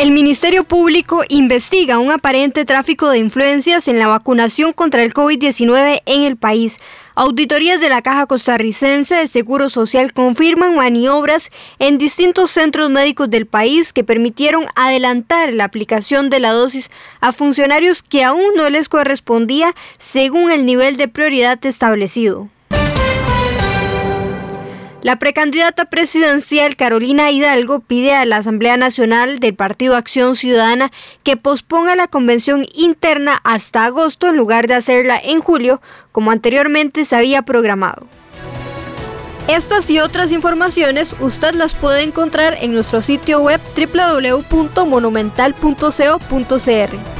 El Ministerio Público investiga un aparente tráfico de influencias en la vacunación contra el COVID-19 en el país. Auditorías de la Caja Costarricense de Seguro Social confirman maniobras en distintos centros médicos del país que permitieron adelantar la aplicación de la dosis a funcionarios que aún no les correspondía según el nivel de prioridad establecido. La precandidata presidencial Carolina Hidalgo pide a la Asamblea Nacional del Partido Acción Ciudadana que posponga la convención interna hasta agosto en lugar de hacerla en julio, como anteriormente se había programado. Estas y otras informaciones usted las puede encontrar en nuestro sitio web www.monumental.co.cr.